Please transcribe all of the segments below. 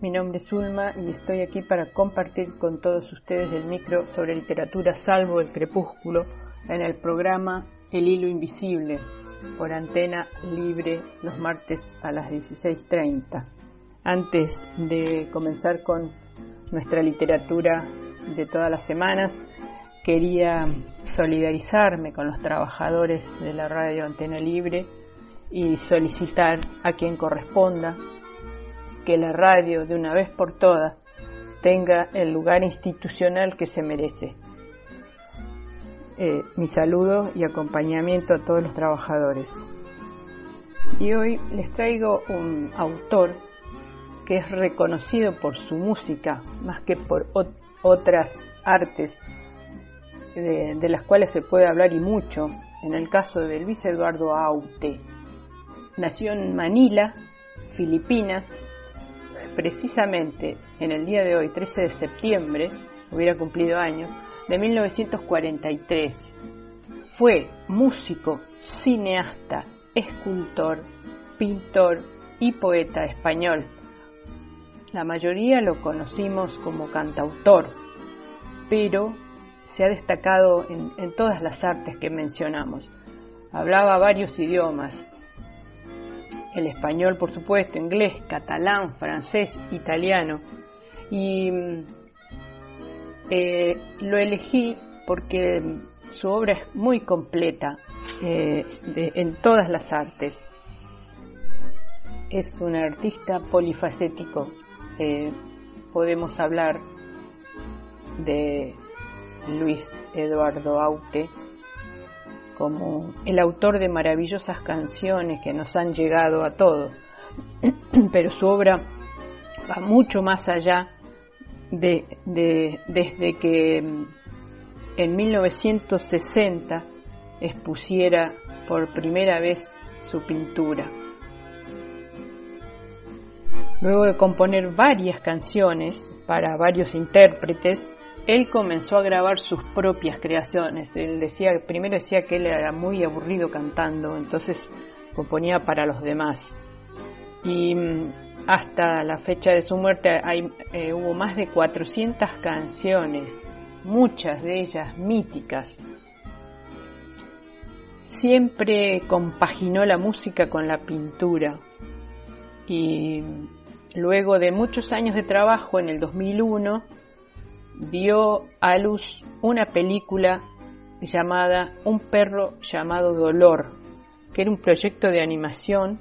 Mi nombre es Ulma y estoy aquí para compartir con todos ustedes el micro sobre literatura salvo el crepúsculo en el programa El hilo invisible por antena libre los martes a las 16.30. Antes de comenzar con nuestra literatura de todas las semanas, quería solidarizarme con los trabajadores de la radio Antena Libre y solicitar a quien corresponda que la radio de una vez por todas tenga el lugar institucional que se merece. Eh, mi saludo y acompañamiento a todos los trabajadores. Y hoy les traigo un autor que es reconocido por su música más que por otras artes de, de, las cuales se puede hablar y mucho, en el caso de Luis Eduardo Aute. Nació en Manila, Filipinas, precisamente en el día de hoy, 13 de septiembre, hubiera cumplido años, de 1943. Fue músico, cineasta, escultor, pintor y poeta español. La mayoría lo conocimos como cantautor, pero se ha destacado en, en todas las artes que mencionamos. Hablaba varios idiomas, el español por supuesto, inglés, catalán, francés, italiano. Y eh, lo elegí porque su obra es muy completa eh, de, en todas las artes. Es un artista polifacético. Eh, podemos hablar de Luis Eduardo Aute, como el autor de maravillosas canciones que nos han llegado a todos, pero su obra va mucho más allá de, de, desde que en 1960 expusiera por primera vez su pintura. Luego de componer varias canciones para varios intérpretes, él comenzó a grabar sus propias creaciones. Él decía, primero decía que él era muy aburrido cantando, entonces componía para los demás. Y hasta la fecha de su muerte hay, eh, hubo más de 400 canciones, muchas de ellas míticas. Siempre compaginó la música con la pintura y luego de muchos años de trabajo en el 2001 dio a luz una película llamada Un perro llamado Dolor, que era un proyecto de animación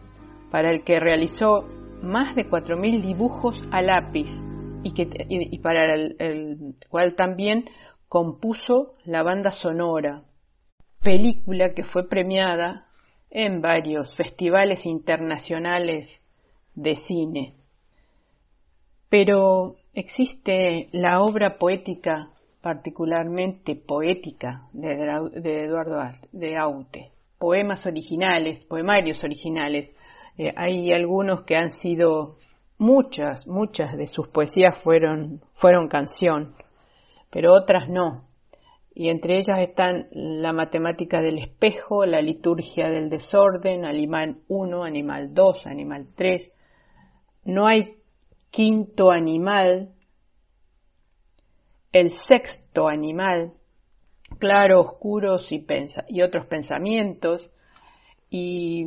para el que realizó más de 4.000 dibujos a lápiz y, que, y, para el, el cual también compuso la banda sonora, película que fue premiada en varios festivales internacionales de cine. Pero existe la obra poética, particularmente poética, de, Eduardo de Aute, poemas originales, poemarios originales. Eh, hay algunos que han sido muchas, muchas de sus poesías fueron, fueron canción, pero otras no. Y entre ellas están la matemática del espejo, la liturgia del desorden, animal 1, animal 2, animal 3. No hay quinto animal, el sexto animal, claro, oscuros y, pensa y otros pensamientos, y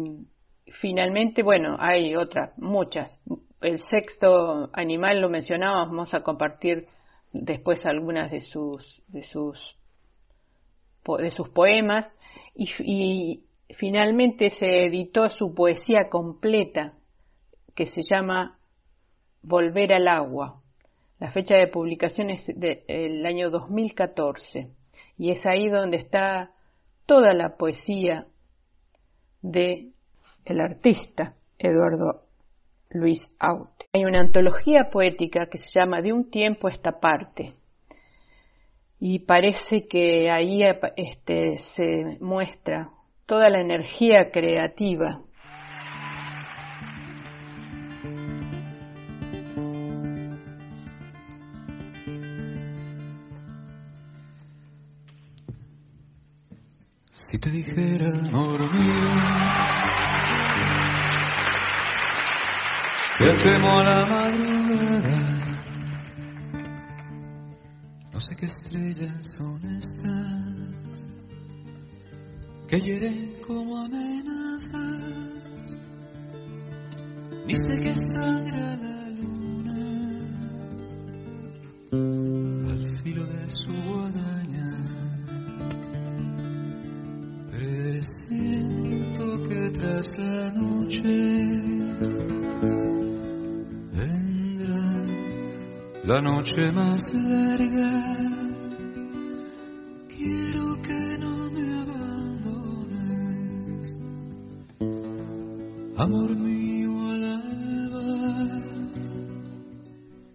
finalmente, bueno, hay otras, muchas. El sexto animal lo mencionábamos, vamos a compartir después algunas de sus, de sus de sus poemas y, y finalmente se editó su poesía completa que se llama Volver al agua. La fecha de publicación es del año 2014 y es ahí donde está toda la poesía de el artista Eduardo Luis Aute. Hay una antología poética que se llama De un tiempo a esta parte y parece que ahí este, se muestra toda la energía creativa Si te dijera, amor mío, que temo a la madrugada, no sé qué estrellas son estas que hieren como amenazas, ni sé qué sangra la la noche más larga. Quiero que no me abandones, amor mío al alba.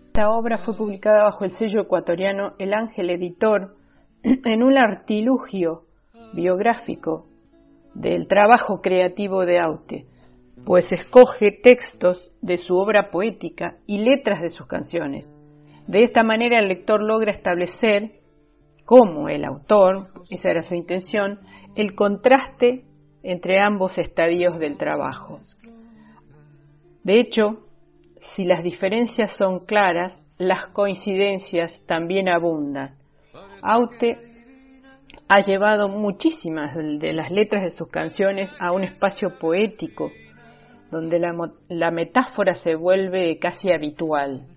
Esta obra fue publicada bajo el sello ecuatoriano El Ángel Editor en un artilugio biográfico del trabajo creativo de Aute, pues escoge textos de su obra poética y letras de sus canciones. De esta manera el lector logra establecer, como el autor, esa era su intención, el contraste entre ambos estadios del trabajo. De hecho, si las diferencias son claras, las coincidencias también abundan. Aute ha llevado muchísimas de las letras de sus canciones a un espacio poético, donde la, la, metáfora se vuelve casi habitual.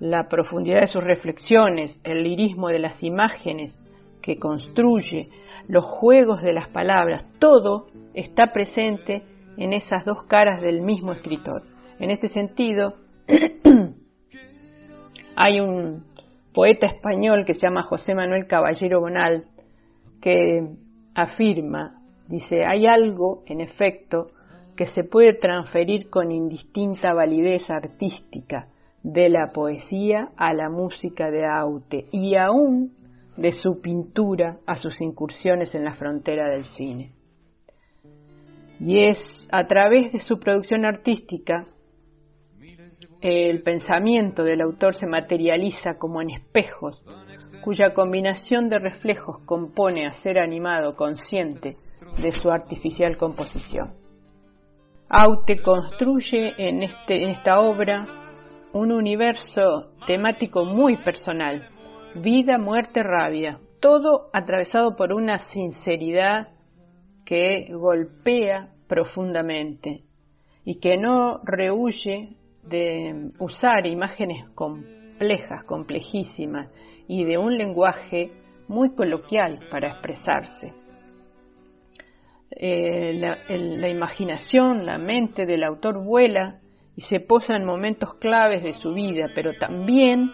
La profundidad de sus reflexiones, el lirismo de las imágenes que construye, los juegos de las palabras, todo está presente en esas dos caras del mismo escritor. En este sentido, hay un poeta español que se llama José Manuel Caballero Bonal, que afirma, dice, hay algo, en efecto, que se puede transferir con indistinta validez artística de la poesía a la música de Aute y aún de su pintura a sus incursiones en la frontera del cine. Y es a través de su producción artística el pensamiento del autor se materializa como en espejos, cuya combinación de reflejos compone a ser animado consciente de su artificial composición. Aute construye en, este, en esta obra un universo temático muy personal, vida, muerte, rabia, todo atravesado por una sinceridad que golpea profundamente y que no rehuye de usar imágenes complejas, complejísimas y de un lenguaje muy coloquial para expresarse. Eh, la, imaginación, la mente del autor vuela y se posa en momentos claves de su vida, pero también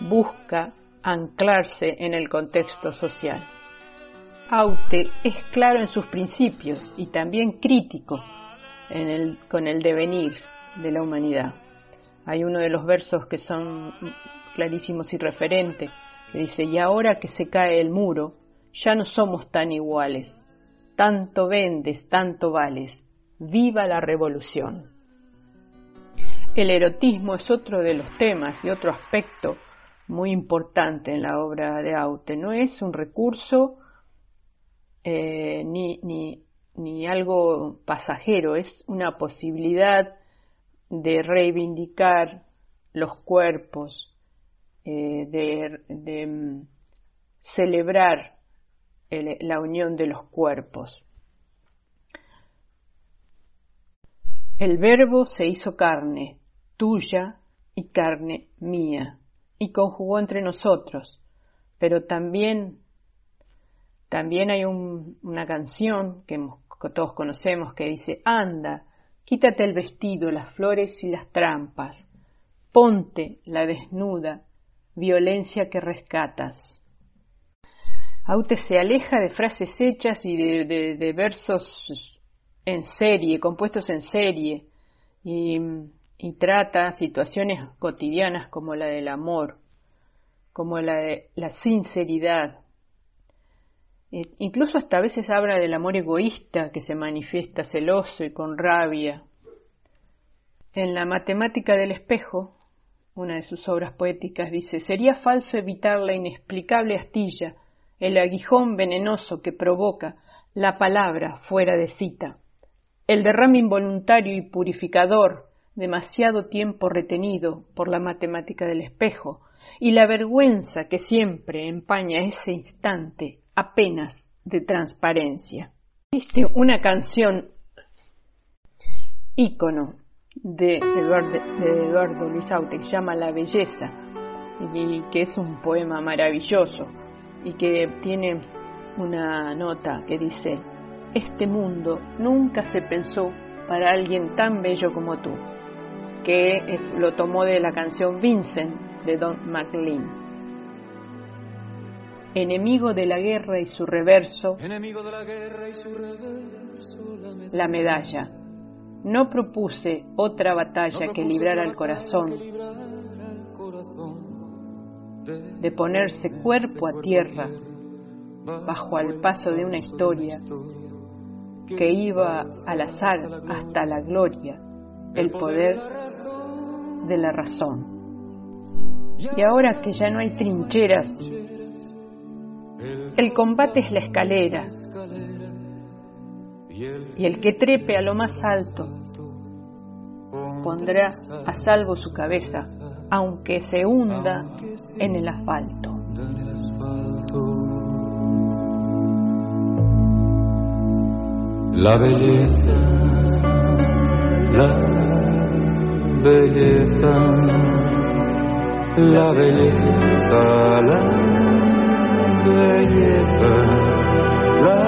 busca anclarse en el contexto social. Aute es claro en sus principios y también crítico en el, con el devenir de la humanidad. Hay uno de los versos que son clarísimos y referentes, que dice, y ahora que se cae el muro, ya no somos tan iguales, tanto vendes, tanto vales, viva la revolución. El erotismo es otro de los temas y otro aspecto muy importante en la obra de Aute. No es un recurso eh, ni, ni, ni algo pasajero, es una posibilidad de reivindicar los cuerpos, eh, de, de mm, celebrar el, la unión de los cuerpos. El verbo se hizo carne, tuya y carne mía, y conjugó entre nosotros, pero también También hay un, una canción que, todos conocemos que dice, anda, quítate el vestido, las flores y las trampas, ponte la desnuda, violencia que rescatas. Aute se aleja de frases hechas y de, de, de versos en serie, compuestos en serie, y, y, trata situaciones cotidianas como la del amor, como la de la sinceridad. E incluso hasta a veces habla del amor egoísta que se manifiesta celoso y con rabia. En la matemática del espejo, una de sus obras poéticas dice, sería falso evitar la inexplicable astilla el aguijón venenoso que provoca la palabra fuera de cita, el derrame involuntario y purificador demasiado tiempo retenido por la matemática del espejo, y la vergüenza que siempre empaña ese instante apenas de transparencia. Existe una canción ícono de Eduardo, de Luis Aute que llama La Belleza y que es un poema maravilloso y que tiene una nota que dice, este mundo nunca se pensó para alguien tan bello como tú, que lo tomó de la canción Vincent de Don McLean. Enemigo de la guerra y su reverso, Enemigo de la guerra y su reverso, la medalla. la medalla. No propuse otra batalla No que librar al corazón, de, de ponerse ponerse cuerpo a tierra bajo al paso de una historia que iba al azar hasta la gloria, el poder de la razón. Y ahora que ya no hay trincheras, el combate es la escalera, y el que trepe a lo más alto pondrá a salvo su cabeza, aunque se hunda en el asfalto. La belleza, belleza, la belleza, la belleza, la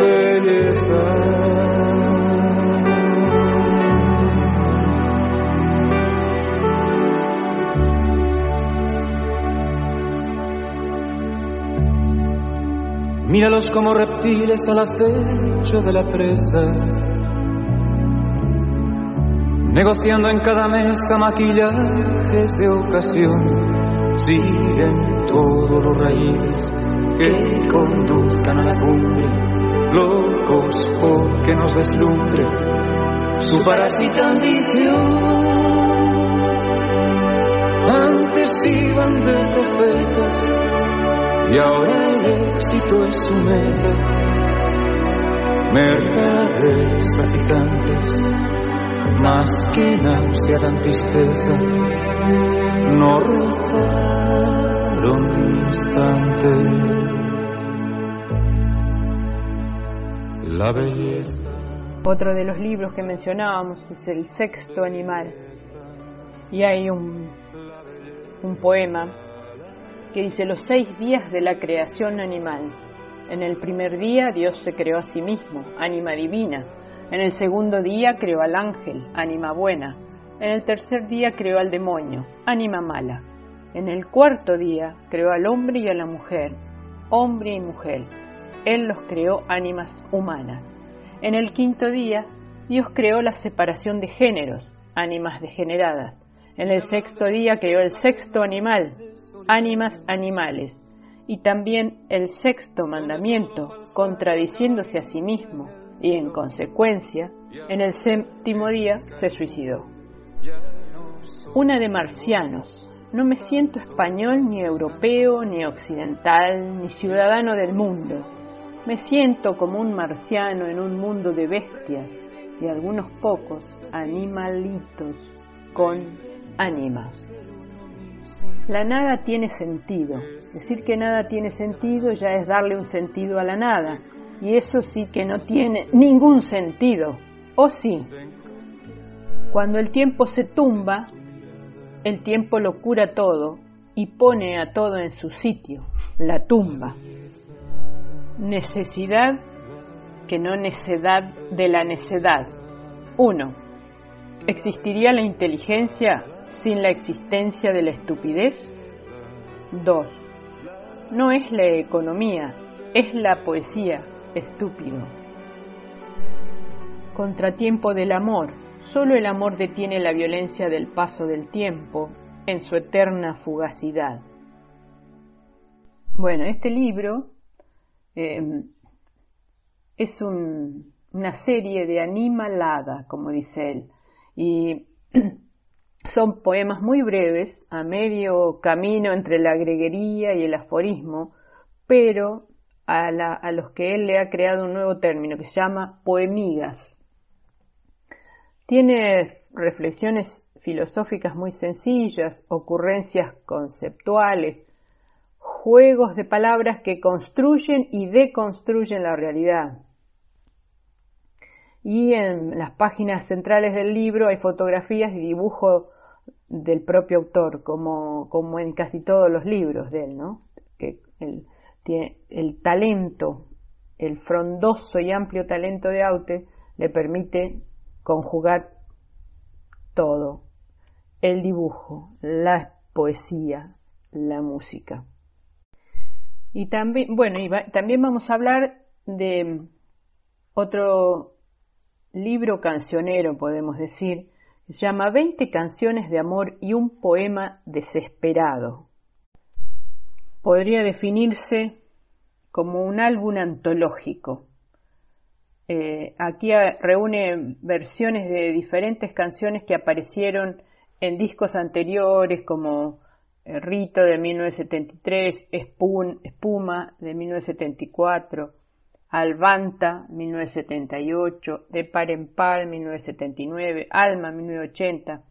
belleza. Míralos como reptiles al acecho de la presa, negociando en cada mesa maquillajes de ocasión. Siguen todos los raíles que conduzcan a la cumbre, locos porque nos deslumbre su parásita ambición. Antes iban de profetas y ahora el éxito es su meta. Mercaderes traficantes, más que náusea dan tristeza, no rozaron un instante la belleza. Otro de los libros que mencionábamos es El sexto animal. Y hay un, un poema que dice los seis días de la creación animal. En el primer día Dios se creó a sí mismo, ánima divina. En el segundo día creó al ángel, ánima buena. En el tercer día creó al demonio, ánima mala. En el cuarto día creó al hombre y a la mujer, hombre y mujer. Él los creó ánimas humanas. En el quinto día Dios creó la separación de géneros, ánimas degeneradas. En el sexto día creó el sexto animal, ánimas animales, y también el sexto mandamiento, contradiciéndose a sí mismo, y en consecuencia, en el séptimo día se suicidó. Una de marcianos. No me siento español, ni europeo, ni occidental, ni ciudadano del mundo. Me siento como un marciano en un mundo de bestias y algunos pocos animalitos con ánimas. La nada tiene sentido. Decir que nada tiene sentido ya es darle un sentido a la nada. Y eso sí que no tiene ningún sentido. ¿O sí? Cuando el tiempo se tumba, el tiempo lo cura todo y pone a todo en su sitio, la tumba. Necesidad que no necedad de la necedad. 1. ¿Existiría la inteligencia sin la existencia de la estupidez? 2. No es la economía, es la poesía, estúpido. Contratiempo del amor. Solo el amor detiene la violencia del paso del tiempo en su eterna fugacidad. Bueno, este libro eh, es una serie de animalada, como dice él, y son poemas muy breves, a medio camino entre la greguería y el aforismo, pero a, los que él le ha creado un nuevo término que se llama poemigas. Tiene reflexiones filosóficas muy sencillas, ocurrencias conceptuales, juegos de palabras que construyen y deconstruyen la realidad. Y en las páginas centrales del libro hay fotografías y dibujo del propio autor, como, como en casi todos los libros de él, ¿no? El talento, el frondoso y amplio talento de Aute le permite conjugar todo, el dibujo, la poesía, la música. Y también, bueno, y también vamos a hablar de otro libro cancionero, podemos decir, se llama 20 canciones de amor y un poema desesperado. Podría definirse como un álbum antológico. Eh, aquí reúne versiones de diferentes canciones que aparecieron en discos anteriores como eh, Rito de 1973, Espuma de 1974, Alvanta 1978, De Par en Par 1979, Alma 1980.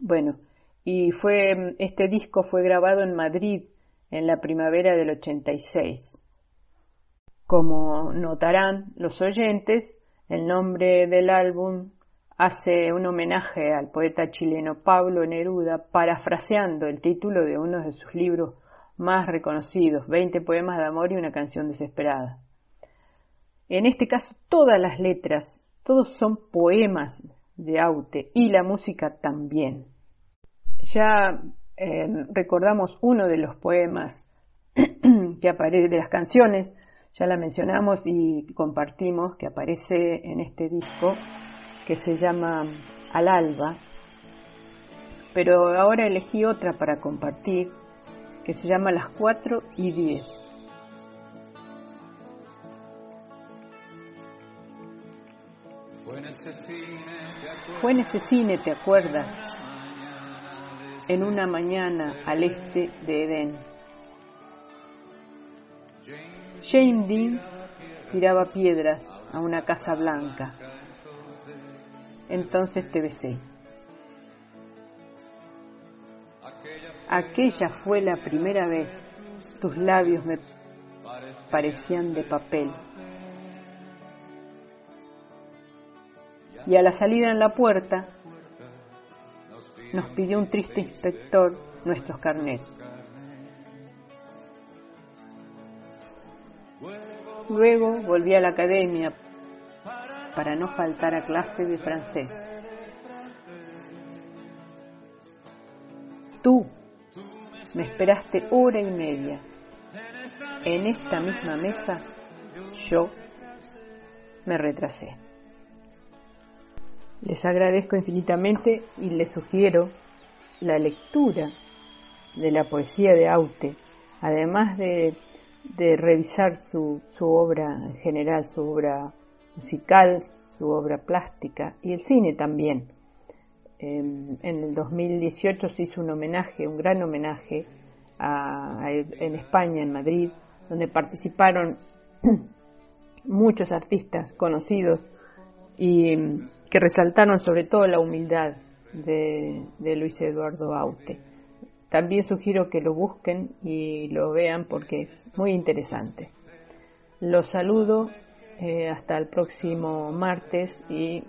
Bueno, y fue este disco fue grabado en Madrid en la primavera del 86. Como notarán los oyentes, el nombre del álbum hace un homenaje al poeta chileno Pablo Neruda, parafraseando el título de uno de sus libros más reconocidos, 20 poemas de amor y una canción desesperada. En este caso, todas las letras, todos son poemas de Aute y la música también. Ya eh, recordamos uno de los poemas que aparece, de las canciones, ya la mencionamos y compartimos, que aparece en este disco, que se llama Al Alba, pero ahora elegí otra para compartir que se llama Las 4 y 10. Fue en ese cine, ¿te acuerdas? En una mañana al este de Edén. Jane Dean tiraba piedras a una casa blanca entonces te besé. Aquella fue la primera vez, tus labios me parecían de papel. Y a la salida en la puerta nos pidió un triste inspector nuestros carnets. Luego volví a la academia para no faltar a clase de francés. Tú me esperaste hora y media. En esta misma mesa yo me retrasé. Les agradezco infinitamente y les sugiero la lectura de la poesía de Aute, además de, revisar su, su obra en general, su obra musical, su obra plástica y el cine también. En, el 2018 se hizo un homenaje, un gran homenaje en España, en Madrid, donde participaron muchos artistas conocidos y que resaltaron sobre todo la humildad de, de Luis Eduardo Aute. También sugiero que lo busquen y lo vean porque es muy interesante. Los saludo eh, hasta el próximo martes y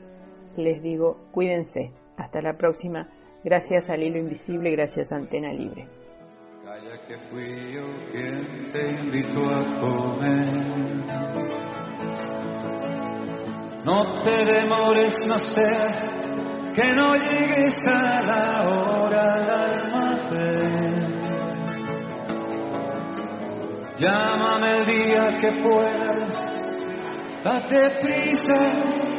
les digo, cuídense. Hasta la próxima. Gracias al hilo invisible, gracias a Antena Libre. Calla que fui yo quien te invitó a comer. No te demores, no sea que no llegues a la hora al almacén. Llámame el día que puedas, date prisa.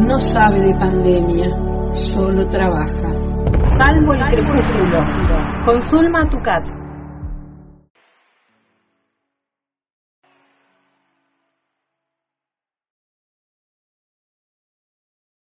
no sabe de pandemia, solo trabaja. Salvo el crepúsculo. Con Zulma Tucat.